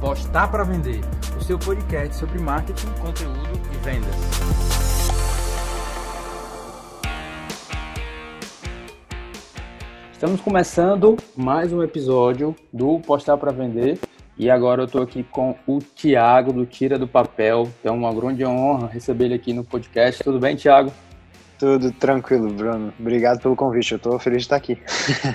Postar para Vender, o seu podcast sobre marketing, conteúdo e vendas. Estamos começando mais um episódio do Postar para Vender e agora eu estou aqui com o Tiago do Tira do Papel. É uma grande honra receber ele aqui no podcast. Tudo bem, Tiago? Tudo tranquilo, Bruno. Obrigado pelo convite. Eu estou feliz de estar aqui.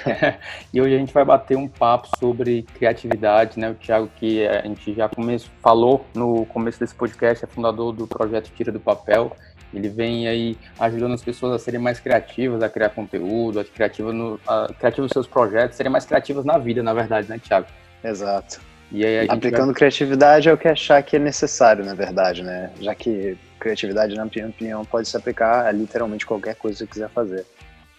e hoje a gente vai bater um papo sobre criatividade, né? O Thiago, que a gente já começo, falou no começo desse podcast, é fundador do projeto Tira do Papel. Ele vem aí ajudando as pessoas a serem mais criativas, a criar conteúdo, a criativas no, a, criativas nos seus projetos, serem mais criativas na vida, na verdade, né, Thiago? Exato. Aplicando vai... criatividade é o que achar que é necessário, na verdade, né? Já que criatividade, na minha opinião, pode se aplicar a literalmente qualquer coisa que você quiser fazer.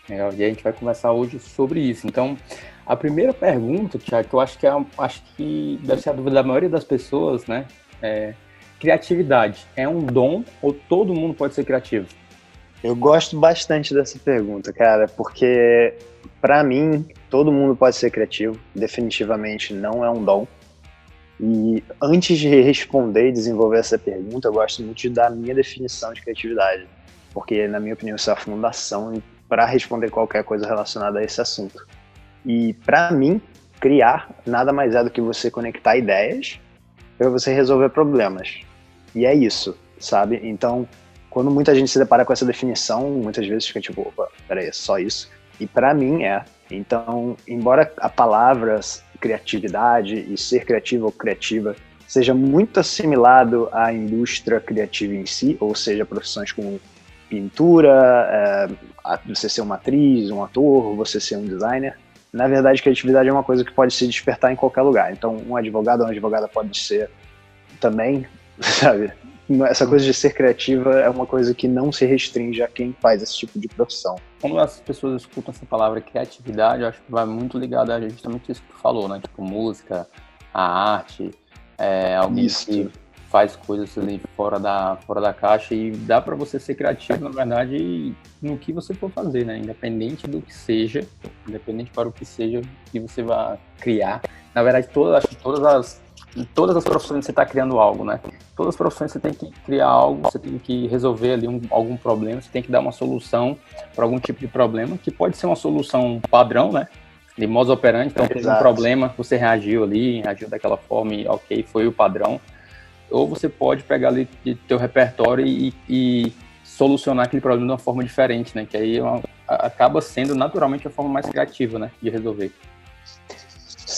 É, e a gente vai conversar hoje sobre isso. Então, a primeira pergunta, Tiago, que eu acho que, é, acho que deve ser a dúvida da maioria das pessoas, né? É, criatividade é um dom ou todo mundo pode ser criativo? Eu gosto bastante dessa pergunta, cara, porque para mim todo mundo pode ser criativo. Definitivamente não é um dom. E antes de responder e desenvolver essa pergunta, eu gosto muito de dar a minha definição de criatividade, porque, na minha opinião, isso é a fundação para responder qualquer coisa relacionada a esse assunto. E, para mim, criar nada mais é do que você conectar ideias para você resolver problemas. E é isso, sabe? Então, quando muita gente se depara com essa definição, muitas vezes fica tipo, opa, peraí, é só isso? E para mim é. Então, embora a palavra criatividade e ser criativo ou criativa seja muito assimilado à indústria criativa em si, ou seja, profissões como pintura, é, você ser uma atriz, um ator, você ser um designer. Na verdade, criatividade é uma coisa que pode se despertar em qualquer lugar. Então, um advogado ou uma advogada pode ser também, sabe? Essa coisa de ser criativa é uma coisa que não se restringe a quem faz esse tipo de profissão. Quando as pessoas escutam essa palavra criatividade, eu acho que vai muito ligado a justamente isso que tu falou, né? Tipo, música, a arte, é, alguém isso. que faz coisas ali fora da, fora da caixa e dá para você ser criativo, na verdade, no que você for fazer, né? Independente do que seja, independente para o que seja que você vai criar. Na verdade, todas, acho que todas as em todas as profissões você está criando algo, né? Todas as profissões você tem que criar algo, você tem que resolver ali um, algum problema, você tem que dar uma solução para algum tipo de problema, que pode ser uma solução padrão, né? De modo operante, então tem um problema, você reagiu ali, reagiu daquela forma e ok, foi o padrão. Ou você pode pegar ali teu repertório e, e solucionar aquele problema de uma forma diferente, né? Que aí é acaba sendo naturalmente a forma mais criativa, né? De resolver.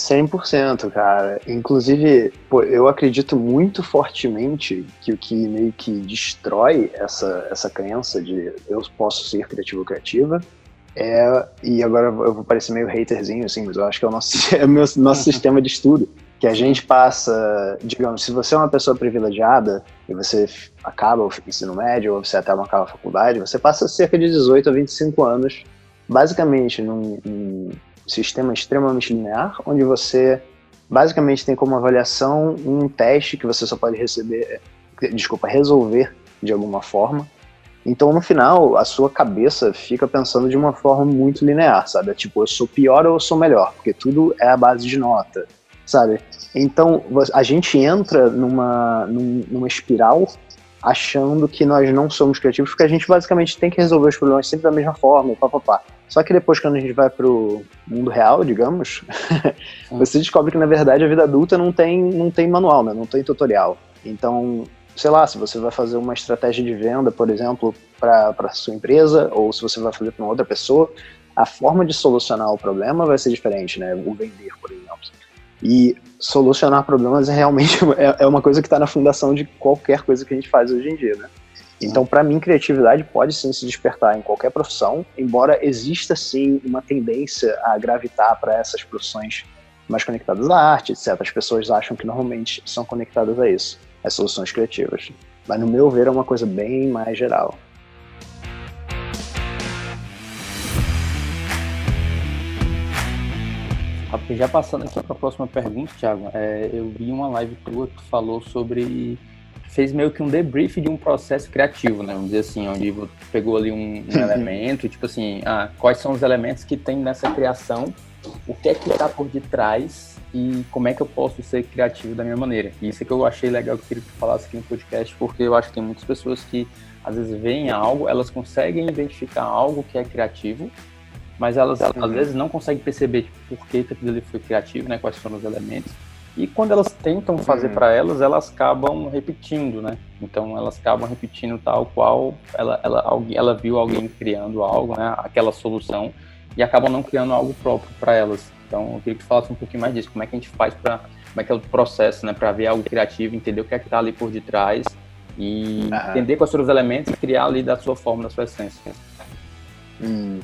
100%, cara. Inclusive, pô, eu acredito muito fortemente que o que meio que destrói essa, essa crença de eu posso ser criativo ou criativa é, e agora eu vou parecer meio haterzinho, assim, mas eu acho que é o nosso, é o meu, nosso sistema de estudo. Que a gente passa, digamos, se você é uma pessoa privilegiada e você acaba o ensino médio ou você até não acaba a faculdade, você passa cerca de 18 a 25 anos, basicamente num, num sistema extremamente linear, onde você basicamente tem como avaliação um teste que você só pode receber, desculpa, resolver de alguma forma. Então, no final, a sua cabeça fica pensando de uma forma muito linear, sabe? É tipo, eu sou pior ou eu sou melhor, porque tudo é a base de nota, sabe? Então, a gente entra numa, numa espiral achando que nós não somos criativos, porque a gente basicamente tem que resolver os problemas sempre da mesma forma, papapá. Só que depois, quando a gente vai pro mundo real, digamos, você descobre que, na verdade, a vida adulta não tem, não tem manual, né? não tem tutorial. Então, sei lá, se você vai fazer uma estratégia de venda, por exemplo, para sua empresa, ou se você vai fazer para uma outra pessoa, a forma de solucionar o problema vai ser diferente, né? O vender, por exemplo. E solucionar problemas é realmente é, é uma coisa que está na fundação de qualquer coisa que a gente faz hoje em dia, né? Então, para mim, criatividade pode sim se despertar em qualquer profissão, embora exista sim uma tendência a gravitar para essas profissões mais conectadas à arte, etc. As pessoas acham que normalmente são conectadas a isso, as soluções criativas. Mas, no meu ver, é uma coisa bem mais geral. Já passando aqui para a próxima pergunta, Thiago, é, eu vi uma live tua que falou sobre fez meio que um debrief de um processo criativo, né? Vamos dizer assim, onde pegou ali um, um elemento, tipo assim, ah, quais são os elementos que tem nessa criação o que é que está por detrás e como é que eu posso ser criativo da minha maneira. E isso é que eu achei legal que eu queria que tu falasse aqui no podcast, porque eu acho que tem muitas pessoas que às vezes veem algo, elas conseguem identificar algo que é criativo, mas elas às uhum. vezes não conseguem perceber tipo, por que aquilo ali foi criativo, né, quais são os elementos. E quando elas tentam fazer uhum. para elas, elas acabam repetindo, né? Então elas acabam repetindo tal qual ela, ela, alguém, ela viu alguém criando algo, né? Aquela solução e acabam não criando algo próprio para elas. Então eu queria que tu falasse um pouquinho mais disso. Como é que a gente faz para como é que é o processo, né? Para ver algo criativo, entender o que é que está ali por detrás e uhum. entender quais são os elementos e criar ali da sua forma, da sua essência. Hum.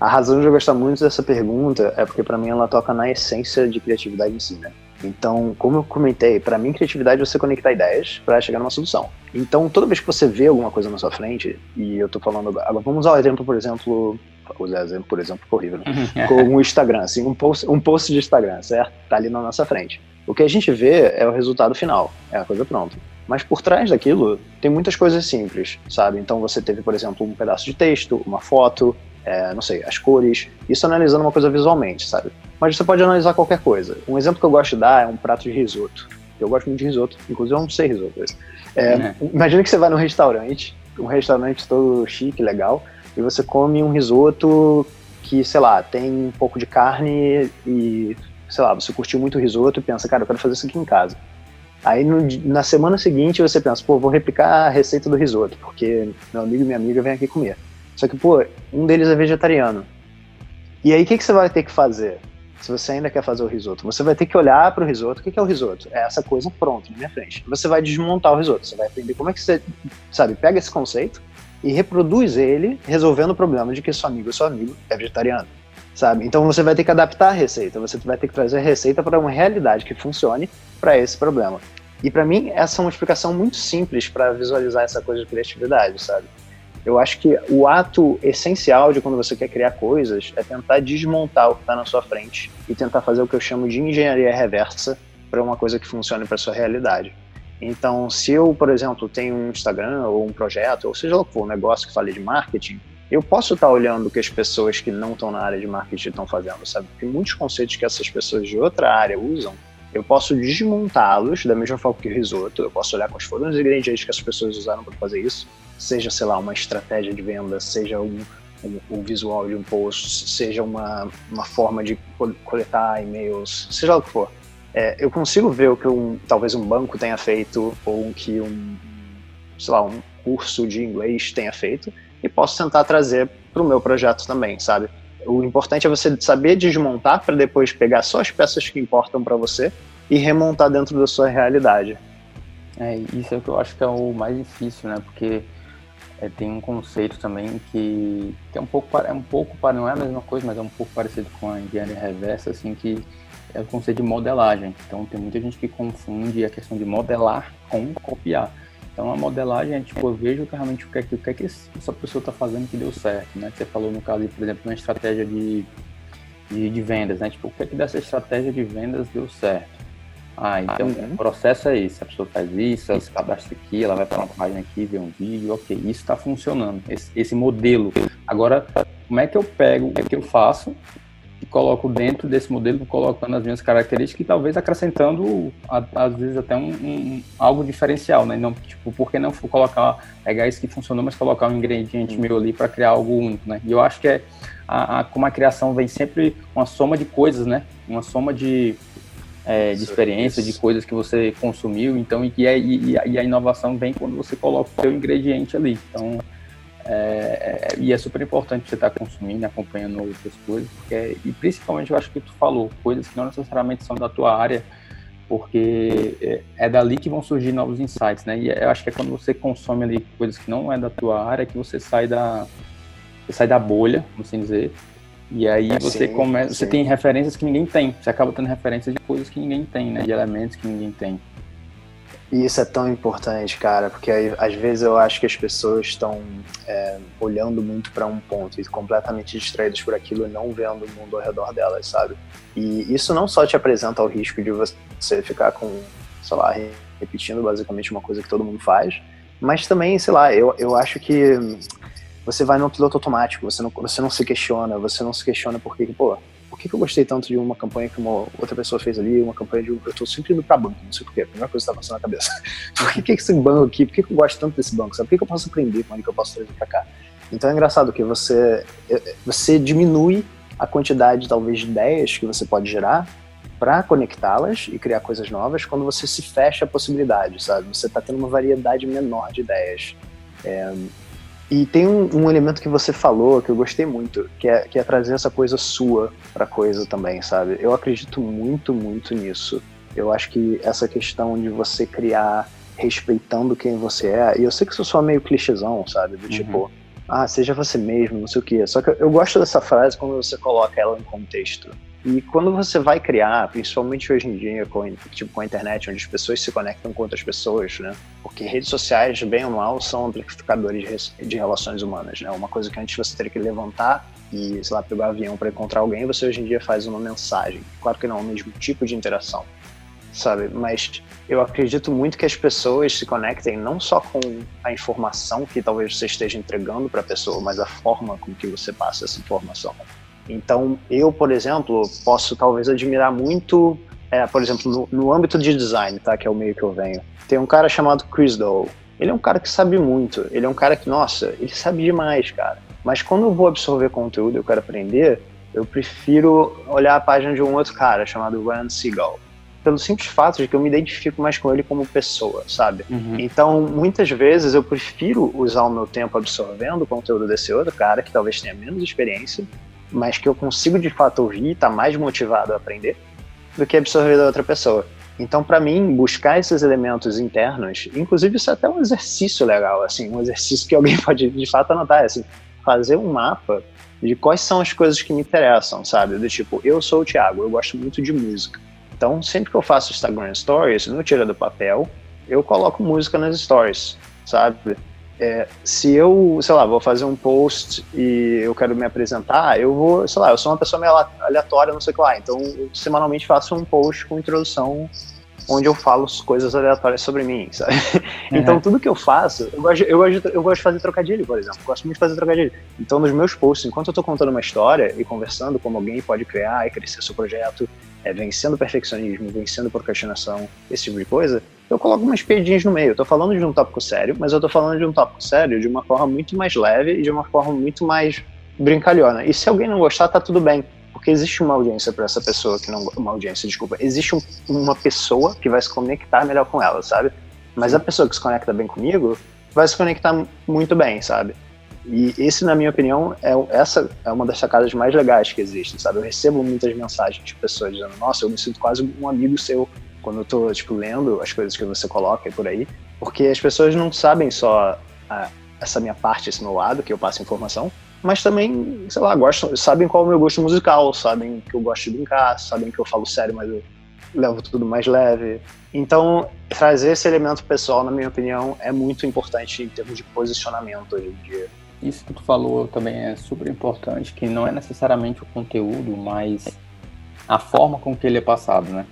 A razão de eu gostar muito dessa pergunta é porque para mim ela toca na essência de criatividade em si, né? Então, como eu comentei, para mim criatividade é você conectar ideias para chegar numa solução. Então, toda vez que você vê alguma coisa na sua frente, e eu tô falando agora, vamos usar o exemplo, por exemplo, usar exemplo, por exemplo, horrível, né? com o Instagram, assim, um post, um post de Instagram, certo? Tá ali na nossa frente. O que a gente vê é o resultado final, é a coisa pronta. Mas por trás daquilo tem muitas coisas simples, sabe? Então você teve, por exemplo, um pedaço de texto, uma foto, é, não sei, as cores, isso analisando uma coisa visualmente, sabe? Mas você pode analisar qualquer coisa. Um exemplo que eu gosto de dar é um prato de risoto. Eu gosto muito de risoto, inclusive eu não sei risoto. É, é. Imagina que você vai num restaurante, um restaurante todo chique, legal, e você come um risoto que, sei lá, tem um pouco de carne e, sei lá, você curtiu muito o risoto e pensa, cara, eu quero fazer isso aqui em casa. Aí no, na semana seguinte você pensa, pô, vou replicar a receita do risoto, porque meu amigo e minha amiga vêm aqui comer. Só que, pô, um deles é vegetariano. E aí, o que, que você vai ter que fazer? Se você ainda quer fazer o risoto, você vai ter que olhar para o risoto. O que, que é o risoto? É essa coisa pronta na minha frente. Você vai desmontar o risoto. Você vai aprender como é que você, sabe, pega esse conceito e reproduz ele, resolvendo o problema de que seu amigo ou seu amigo é vegetariano. Sabe? Então você vai ter que adaptar a receita, você vai ter que trazer a receita para uma realidade que funcione para esse problema. E para mim, essa é uma explicação muito simples para visualizar essa coisa de criatividade, sabe? Eu acho que o ato essencial de quando você quer criar coisas é tentar desmontar o que está na sua frente e tentar fazer o que eu chamo de engenharia reversa para uma coisa que funcione para sua realidade. Então, se eu, por exemplo, tenho um Instagram ou um projeto, ou seja lá o que for, um negócio que fale de marketing, eu posso estar tá olhando o que as pessoas que não estão na área de marketing estão fazendo, sabe? Porque muitos conceitos que essas pessoas de outra área usam, eu posso desmontá-los da mesma forma que o risoto, eu posso olhar quais foram os ingredientes que as pessoas usaram para fazer isso, seja, sei lá, uma estratégia de venda, seja um, um, um visual de um post, seja uma, uma forma de coletar e-mails, seja o que for. É, eu consigo ver o que um, talvez um banco tenha feito ou que um, sei lá, um curso de inglês tenha feito e posso tentar trazer para o meu projeto também, sabe? O importante é você saber desmontar para depois pegar só as peças que importam para você e remontar dentro da sua realidade. É, isso é o que eu acho que é o mais difícil, né? Porque é, tem um conceito também que, que, é um pouco é um pouco não é a mesma coisa, mas é um pouco parecido com a engenharia reversa, assim que é o conceito de modelagem. Então tem muita gente que confunde a questão de modelar com copiar. Então a modelagem é tipo, eu vejo realmente o que é que, o que, é que essa pessoa está fazendo que deu certo, né? Você falou no caso, por exemplo, uma estratégia de, de, de vendas, né? Tipo, o que é que dessa estratégia de vendas deu certo? Ah, então o processo é esse. A pessoa faz isso, ela se cadastra aqui, ela vai para uma página aqui, vê um vídeo, ok, isso está funcionando, esse, esse, modelo. Agora, como é que eu pego o que eu faço e coloco dentro desse modelo, colocando as minhas características e talvez acrescentando, às vezes, até um, um algo diferencial, né? Não, tipo, por que não colocar, pegar isso que funcionou, mas colocar um ingrediente meu ali para criar algo único, né? E eu acho que é, a, a, como a criação vem sempre uma soma de coisas, né? Uma soma de é, de experiência, de coisas que você consumiu, então e, é, e, e, a inovação vem quando você coloca o seu ingrediente ali. Então, é, é, e é super importante você estar consumindo, acompanhando outras coisas, porque, é, e principalmente eu acho que tu falou, coisas que não necessariamente são da tua área, porque é, é dali que vão surgir novos insights, né? E eu acho que é quando você consome ali coisas que não é da tua área que você sai da você sai da bolha, vamos assim dizer, e aí é, você sim, começa, você tem referências que ninguém tem. Você acaba tendo referências de coisas que ninguém tem, né? De elementos que ninguém tem. E isso é tão importante, cara, porque aí, às vezes eu acho que as pessoas estão é, olhando muito para um ponto e completamente distraídas por aquilo e não vendo o mundo ao redor delas, sabe? E isso não só te apresenta o risco de você ficar com, sei lá, repetindo basicamente uma coisa que todo mundo faz, mas também, sei lá, eu, eu acho que você vai no piloto automático, você não, você não se questiona, você não se questiona porque, pô, por que, que eu gostei tanto de uma campanha que uma outra pessoa fez ali, uma campanha de. Eu tô sempre indo pra banco, não sei porquê, a primeira coisa que tá passando na cabeça. por que, que esse banco aqui, por que, que eu gosto tanto desse banco, sabe? Por que, que eu posso aprender com ele que eu posso trazer pra cá? Então é engraçado que você, é, você diminui a quantidade, talvez, de ideias que você pode gerar para conectá-las e criar coisas novas quando você se fecha a possibilidade, sabe? Você está tendo uma variedade menor de ideias. É, e tem um, um, elemento que você falou que eu gostei muito, que é, que é trazer essa coisa sua para coisa também, sabe? Eu acredito muito, muito nisso. Eu acho que essa questão de você criar respeitando quem você é, e eu sei que isso só meio clichêzão, sabe? Do uhum. tipo, ah, seja você mesmo, não sei o quê. Só que eu gosto dessa frase quando você coloca ela em contexto. E quando você vai criar, principalmente hoje em dia, com, tipo, com a internet, onde as pessoas se conectam com outras pessoas, né? Porque redes sociais, bem ou mal, são amplificadores de, relações humanas, né? Uma coisa que antes você teria que levantar e, sei lá, pegar um avião para encontrar alguém, você hoje em dia faz uma mensagem. Claro que não é o mesmo tipo de interação, sabe? Mas eu acredito muito que as pessoas se conectem não só com a informação que talvez você esteja entregando para a pessoa, mas a forma com que você passa essa informação. Então, eu, por exemplo, posso talvez admirar muito, é, por exemplo, no, no, âmbito de design, tá, que é o meio que eu venho. Tem um cara chamado Chris Doe. Ele é um cara que sabe muito. Ele é um cara que, nossa, ele sabe demais, cara. Mas quando eu vou absorver conteúdo e eu quero aprender, eu prefiro olhar a página de um outro cara chamado Ryan Seagal pelo simples fato de que eu me identifico mais com ele como pessoa, sabe? Uhum. Então, muitas vezes eu prefiro usar o meu tempo absorvendo o conteúdo desse outro cara que talvez tenha menos experiência, mas que eu consigo de fato ouvir tá mais motivado a aprender, do que absorver da outra pessoa. Então, para mim, buscar esses elementos internos, inclusive isso é até um exercício legal, assim, um exercício que alguém pode de fato anotar, assim, fazer um mapa de quais são as coisas que me interessam, sabe? Do tipo, eu sou o Thiago, eu gosto muito de música. Então, sempre que eu faço Instagram Stories, não tira do papel, eu coloco música nas stories, sabe? É, se eu, sei lá, vou fazer um post e eu quero me apresentar, eu vou, sei lá, eu sou uma pessoa meio aleatória, não sei o que lá. Então, eu semanalmente faço um post com introdução onde eu falo coisas aleatórias sobre mim, sabe? Uhum. Então, tudo que eu faço, eu gosto, eu, gosto, eu gosto de fazer trocadilho, por exemplo. Eu gosto muito de fazer trocadilho. Então, nos meus posts, enquanto eu tô contando uma história e conversando como alguém pode criar e crescer seu projeto, é, vencendo perfeccionismo, vencendo procrastinação, esse tipo de coisa, eu coloco umas piadinhas no meio. Eu tô falando de um tópico sério, mas eu tô falando de um tópico sério de uma forma muito mais leve e de uma forma muito mais brincalhona. E se alguém não gostar, tá tudo bem porque existe uma audiência para essa pessoa que não. Uma audiência, desculpa. Existe um, uma pessoa que vai se conectar melhor com ela, sabe? Mas a pessoa que se conecta bem comigo vai se conectar muito bem, sabe? E esse, na minha opinião, é essa é uma das sacadas mais legais que existem, sabe? Eu recebo muitas mensagens de pessoas dizendo: "Nossa, eu me sinto quase um amigo seu quando eu tô tipo lendo as coisas que você coloca por aí", porque as pessoas não sabem só a, essa minha parte, esse meu lado que eu passo informação, mas também, sei lá, gostam, sabem qual é o meu gosto musical, sabem que eu gosto de brincar, sabem que eu falo sério, mas eu levo tudo mais leve. Então, trazer esse elemento pessoal, na minha opinião, é muito importante em termos de posicionamento hoje em dia. Isso que tu falou também é super importante, que não é necessariamente o conteúdo, mas a forma com que ele é passado, né?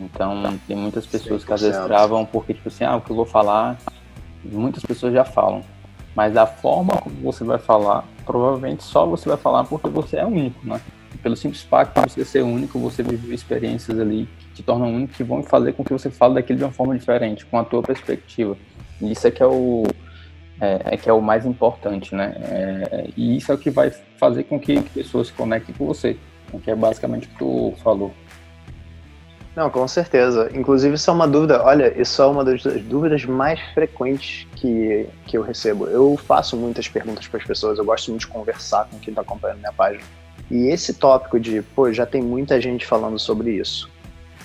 Então, tem muitas pessoas 100%. que às vezes travam porque, tipo assim, ah, o que eu vou falar, muitas pessoas já falam. Mas a forma como você vai falar, provavelmente só você vai falar porque você é único, né? Pelo simples fato de você ser único, você viveu experiências ali que te tornam único, que vão fazer com que você fale daquilo de uma forma diferente, com a tua perspectiva. E isso é que é o, é, é, que é o mais importante, né? É, e isso é o que vai fazer com que pessoas se conectem com você, que é basicamente o que tu falou. Não, com certeza. Inclusive, isso é uma dúvida. Olha, isso é uma das dúvidas mais frequentes que, que eu recebo. Eu faço muitas perguntas para as pessoas, eu gosto muito de conversar com quem está acompanhando minha página. E esse tópico de, pô, já tem muita gente falando sobre isso.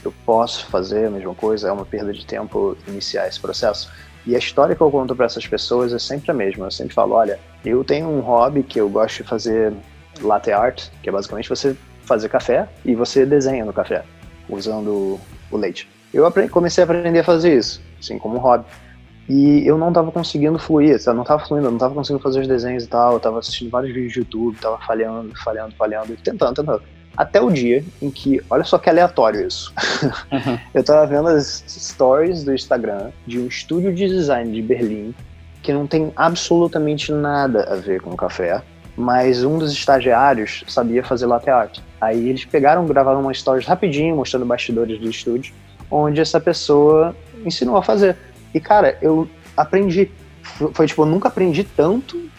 Eu posso fazer a mesma coisa? É uma perda de tempo iniciar esse processo? E a história que eu conto para essas pessoas é sempre a mesma. Eu sempre falo: olha, eu tenho um hobby que eu gosto de fazer latte art, que é basicamente você fazer café e você desenha no café usando o leite. Eu aprendi, comecei a aprender a fazer isso, assim, como hobby. E eu não estava conseguindo fluir, eu não estava fluindo, eu não estava conseguindo fazer os desenhos e tal, eu estava assistindo vários vídeos de YouTube, estava falhando, falhando, falhando, tentando, tentando. Até o dia em que, olha só que aleatório isso. Uhum. eu estava vendo as stories do Instagram de um estúdio de design de Berlim que não tem absolutamente nada a ver com café, mas um dos estagiários sabia fazer latte art. Aí eles pegaram, gravaram uma stories rapidinho, mostrando bastidores do estúdio, onde essa pessoa ensinou a fazer. E, cara, eu aprendi. Foi tipo, eu nunca aprendi tanto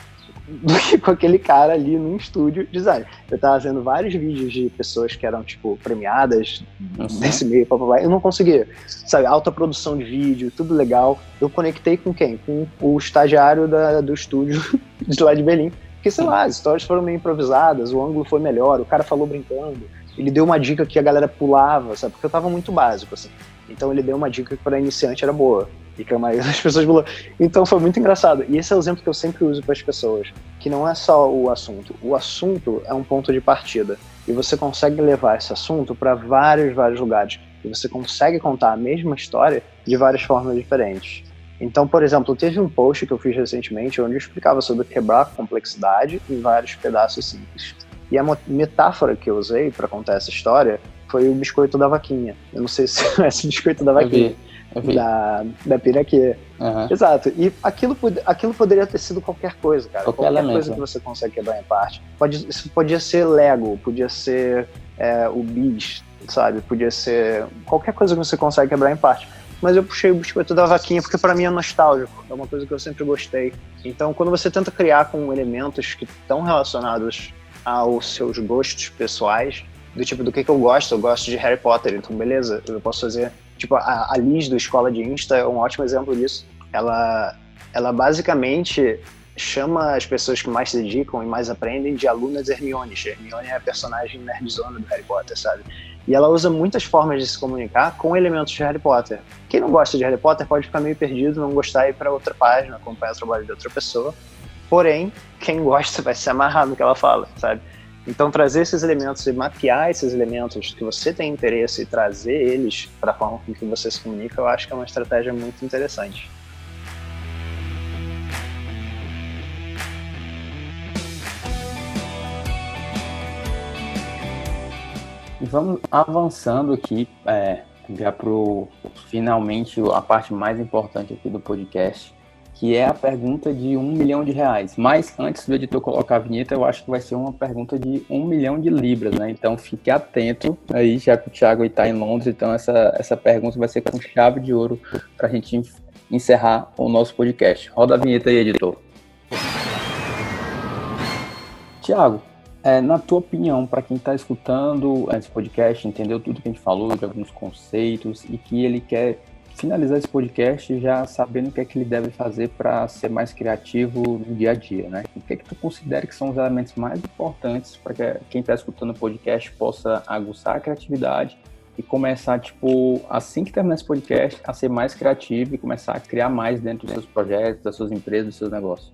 do que com aquele cara ali no estúdio design. Eu tava vendo vários vídeos de pessoas que eram, tipo, premiadas Nossa. nesse meio, papapá, eu não conseguia. Sabe, alta produção de vídeo, tudo legal. Eu conectei com quem? Com o estagiário da, do estúdio de lá de Berlim. Porque, sei lá, as histórias foram meio improvisadas, o ângulo foi melhor, o cara falou brincando. Ele deu uma dica que a galera pulava, sabe? Porque eu tava muito básico, assim. Então ele deu uma dica que para iniciante era boa e que a maioria das pessoas pulou. Então foi muito engraçado. E esse é o exemplo que eu sempre uso para as pessoas, que não é só o assunto. O assunto é um ponto de partida e você consegue levar esse assunto para vários, vários lugares. E você consegue contar a mesma história de várias formas diferentes. Então, por exemplo, teve um post que eu fiz recentemente onde eu explicava sobre quebrar a complexidade em vários pedaços simples. E a metáfora que eu usei para contar essa história foi o biscoito da vaquinha. Eu não sei se é esse biscoito da vaquinha. Eu vi. Da, da piraquê. Uhum. Exato. E aquilo, aquilo poderia ter sido qualquer coisa, cara. Qualquer, qualquer elemento, coisa que você consegue quebrar em parte. Pode, podia ser Lego, podia ser é, o Bis, sabe? Podia ser qualquer coisa que você consegue quebrar em parte. Mas eu puxei o biscoito da vaquinha porque para mim é nostálgico. É uma coisa que eu sempre gostei. Então, quando você tenta criar com elementos que estão relacionados aos seus gostos pessoais, do tipo do que, que eu gosto. Eu gosto de Harry Potter, então beleza, eu posso fazer. Tipo, a, a Liz do Escola de Insta é um ótimo exemplo disso. Ela, ela basicamente chama as pessoas que mais se dedicam e mais aprendem de alunas Hermione. Hermione é a personagem nerdzona do Harry Potter, sabe? E ela usa muitas formas de se comunicar com elementos de Harry Potter. Quem não gosta de Harry Potter pode ficar meio perdido, não gostar e ir para outra página, acompanhar o trabalho de outra pessoa. Porém, quem gosta vai se amarrar no que ela fala, sabe? Então, trazer esses elementos e mapear esses elementos que você tem interesse e trazer eles para a forma com que você se comunica, eu acho que é uma estratégia muito interessante. Vamos avançando aqui é, já para finalmente a parte mais importante aqui do podcast, que é a pergunta de um milhão de reais. Mas antes do editor colocar a vinheta, eu acho que vai ser uma pergunta de um milhão de libras, né? Então fique atento aí, já que o Thiago está em Londres, então essa, essa pergunta vai ser com chave de ouro para a gente encerrar o nosso podcast. Roda a vinheta aí, editor. Tiago, é, na tua opinião, para quem está escutando esse podcast, entendeu tudo que a gente falou, de alguns conceitos, e que ele quer finalizar esse podcast já sabendo o que é que ele deve fazer para ser mais criativo no dia a dia, né? O que é que tu considera que são os elementos mais importantes para que quem está escutando o podcast possa aguçar a criatividade e começar, tipo, assim que terminar esse podcast, a ser mais criativo e começar a criar mais dentro dos seus projetos, das suas empresas, dos seus negócios?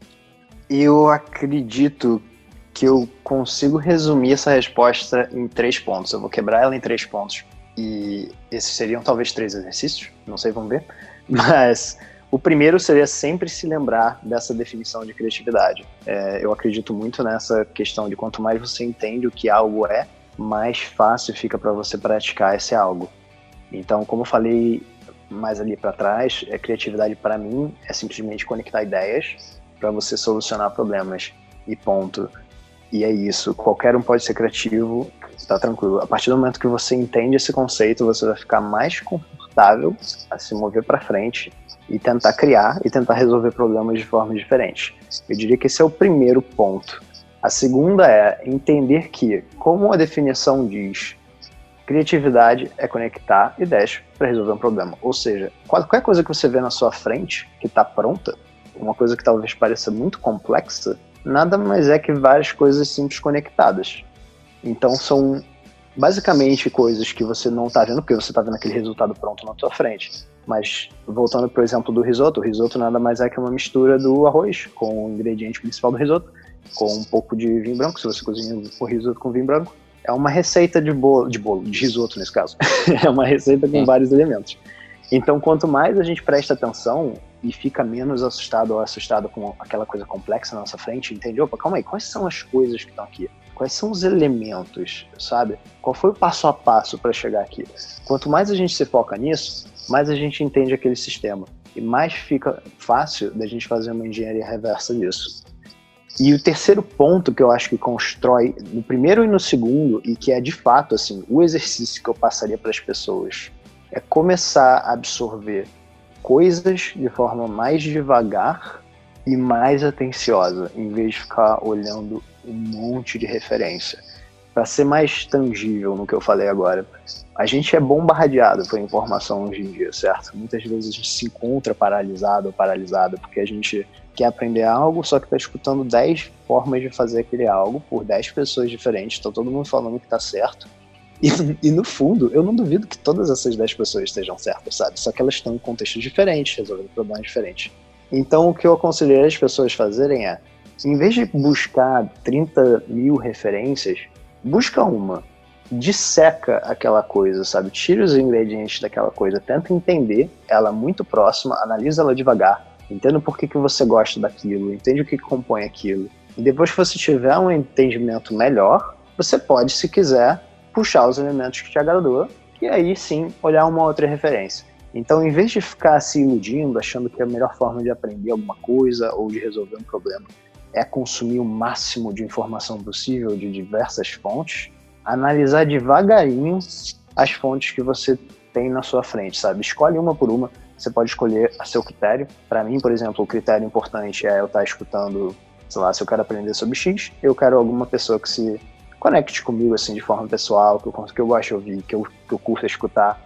Eu acredito que eu consigo resumir essa resposta em três pontos. Eu vou quebrar ela em três pontos. E esses seriam talvez três exercícios, não sei, vamos ver. Mas o primeiro seria sempre se lembrar dessa definição de criatividade. É, eu acredito muito nessa questão de quanto mais você entende o que algo é, mais fácil fica para você praticar esse algo. Então, como eu falei mais ali para trás, é criatividade para mim é simplesmente conectar ideias para você solucionar problemas e ponto. E é isso. Qualquer um pode ser criativo, tá tranquilo. A partir do momento que você entende esse conceito, você vai ficar mais confortável a se mover para frente e tentar criar e tentar resolver problemas de formas diferentes. Eu diria que esse é o primeiro ponto. A segunda é entender que, como a definição diz, criatividade é conectar ideias para resolver um problema. Ou seja, qualquer coisa que você vê na sua frente que está pronta, uma coisa que talvez pareça muito complexa, nada mais é que várias coisas simples conectadas. Então são basicamente coisas que você não está vendo, porque você está vendo aquele resultado pronto na sua frente. Mas voltando para o exemplo do risoto, o risoto nada mais é que uma mistura do arroz com o ingrediente principal do risoto, com um pouco de vinho branco, se você cozinha o risoto com vinho branco. É uma receita de bolo, de bolo, de risoto nesse caso. é uma receita com vários elementos. Então, quanto mais a gente presta atenção e fica menos assustado ou assustado com aquela coisa complexa na nossa frente, entende? Opa, calma aí, quais são as coisas que estão aqui? Quais são os elementos, sabe? Qual foi o passo a passo para chegar aqui? Quanto mais a gente se foca nisso, mais a gente entende aquele sistema e mais fica fácil da gente fazer uma engenharia reversa disso. E o terceiro ponto que eu acho que constrói no primeiro e no segundo, e que é de fato assim, o exercício que eu passaria para as pessoas, é começar a absorver coisas de forma mais devagar e mais atenciosa, em vez de ficar olhando um monte de referência. Para ser mais tangível no que eu falei agora, a gente é bombardeado por informação hoje em dia, certo? Muitas vezes a gente se encontra paralisado ou paralisada porque a gente quer aprender algo, só que está escutando 10 formas de fazer aquele algo por 10 pessoas diferentes, está todo mundo falando que está certo. E, e, no fundo, eu não duvido que todas essas 10 pessoas estejam certas, sabe? Só que elas estão em contextos diferentes, resolvendo problemas diferentes. Então, o que eu aconselharia as pessoas fazerem é, em vez de buscar 30 mil referências, busca uma. Disseca aquela coisa, sabe? Tira os ingredientes daquela coisa, tenta entender ela muito próxima, analisa ela devagar, entenda por que, que você gosta daquilo, entende o que, que compõe aquilo. E depois que você tiver um entendimento melhor, você pode, se quiser, puxar os elementos que te agradou e aí sim olhar uma outra referência. Então, em vez de ficar se iludindo, achando que a melhor forma de aprender alguma coisa ou de resolver um problema é consumir o máximo de informação possível de diversas fontes, analisar devagarinho as fontes que você tem na sua frente, sabe? Escolhe uma por uma, você pode escolher a seu critério. Para mim, por exemplo, o critério importante é eu estar escutando, sei lá, se eu quero aprender sobre X, eu quero alguma pessoa que se conecte comigo, assim, de forma pessoal, que eu, que eu gosto de ouvir, que eu, que eu curto escutar,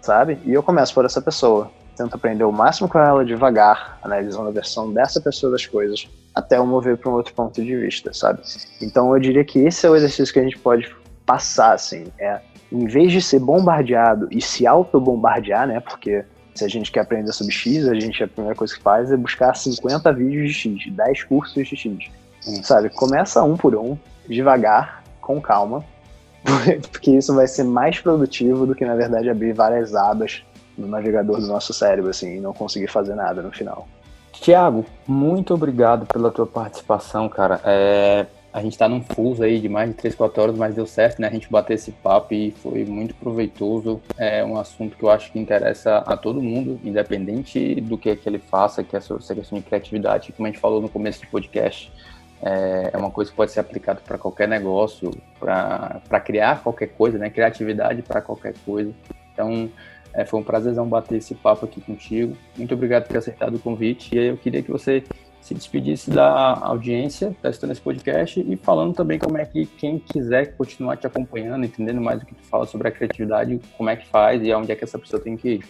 sabe? E eu começo por essa pessoa. Tento aprender o máximo com ela devagar, analisando a versão dessa pessoa das coisas, até eu mover para um outro ponto de vista, sabe? Então eu diria que esse é o exercício que a gente pode passar, assim, é em vez de ser bombardeado e se auto-bombardear, né? Porque se a gente quer aprender sobre X, a gente a primeira coisa que faz é buscar 50 vídeos de X, 10 cursos de X. Sabe? Começa um por um, devagar, com calma, porque isso vai ser mais produtivo do que, na verdade, abrir várias abas no navegador do nosso cérebro, assim, e não conseguir fazer nada no final. Tiago, muito obrigado pela tua participação, cara. É, a gente está num fuso aí de mais de 3, 4 horas, mas deu certo, né? A gente bater esse papo e foi muito proveitoso. É um assunto que eu acho que interessa a todo mundo, independente do que, que ele faça, que é essa questão de criatividade, como a gente falou no começo do podcast. É, é uma coisa que pode ser aplicada para qualquer negócio, para criar qualquer coisa, né? Criatividade para qualquer coisa. Então, é, foi um prazerzão bater esse papo aqui contigo. Muito obrigado por ter acertado o convite. E eu queria que você se despedisse da audiência, testando esse podcast e falando também como é que quem quiser continuar te acompanhando, entendendo mais o que tu fala sobre a criatividade, como é que faz e aonde é que essa pessoa tem que ir.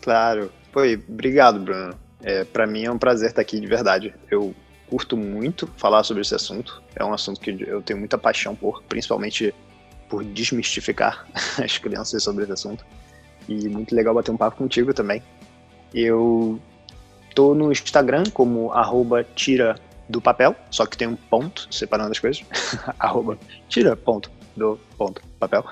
Claro. Foi, obrigado, Bruno. É, para mim é um prazer estar aqui de verdade. Eu curto muito falar sobre esse assunto. É um assunto que eu tenho muita paixão por, principalmente por desmistificar as crianças sobre esse assunto. E muito legal bater um papo contigo também. Eu tô no Instagram como arroba tira do papel, só que tem um ponto separando as coisas. arroba tira ponto do ponto papel.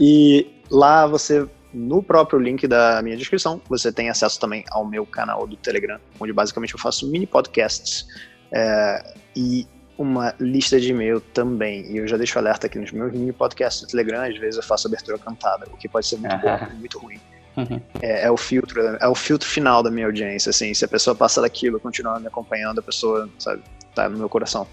E lá você, no próprio link da minha descrição, você tem acesso também ao meu canal do Telegram, onde basicamente eu faço mini podcasts é, e uma lista de e-mail também. E eu já deixo alerta aqui nos meus mini podcasts do Telegram, às vezes eu faço abertura cantada, o que pode ser muito bom e muito ruim. Uhum. É, é, o filtro, é o filtro final da minha audiência, assim, se a pessoa passa daquilo, continuar me acompanhando, a pessoa, sabe, tá no meu coração.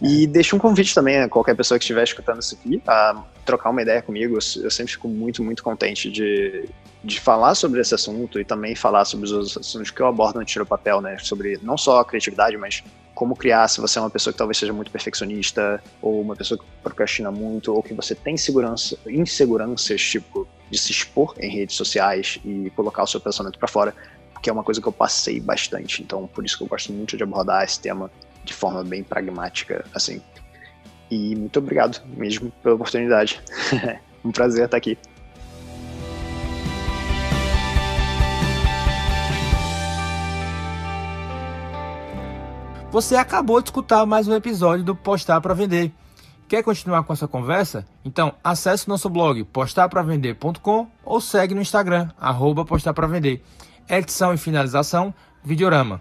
E deixo um convite também a qualquer pessoa que estiver escutando isso aqui a trocar uma ideia comigo. Eu sempre fico muito, muito contente de, de falar sobre esse assunto e também falar sobre os outros assuntos que eu abordo no Tiro Papel, né? Sobre não só a criatividade, mas como criar se você é uma pessoa que talvez seja muito perfeccionista, ou uma pessoa que procrastina muito, ou que você tem segurança, inseguranças, tipo, de se expor em redes sociais e colocar o seu pensamento para fora, que é uma coisa que eu passei bastante. Então, por isso que eu gosto muito de abordar esse tema de forma bem pragmática, assim. E muito obrigado mesmo pela oportunidade. um prazer estar aqui. Você acabou de escutar mais um episódio do Postar para Vender. Quer continuar com essa conversa? Então acesse nosso blog postarpravender.com ou segue no Instagram, arroba postar para vender. Edição e finalização, Videorama.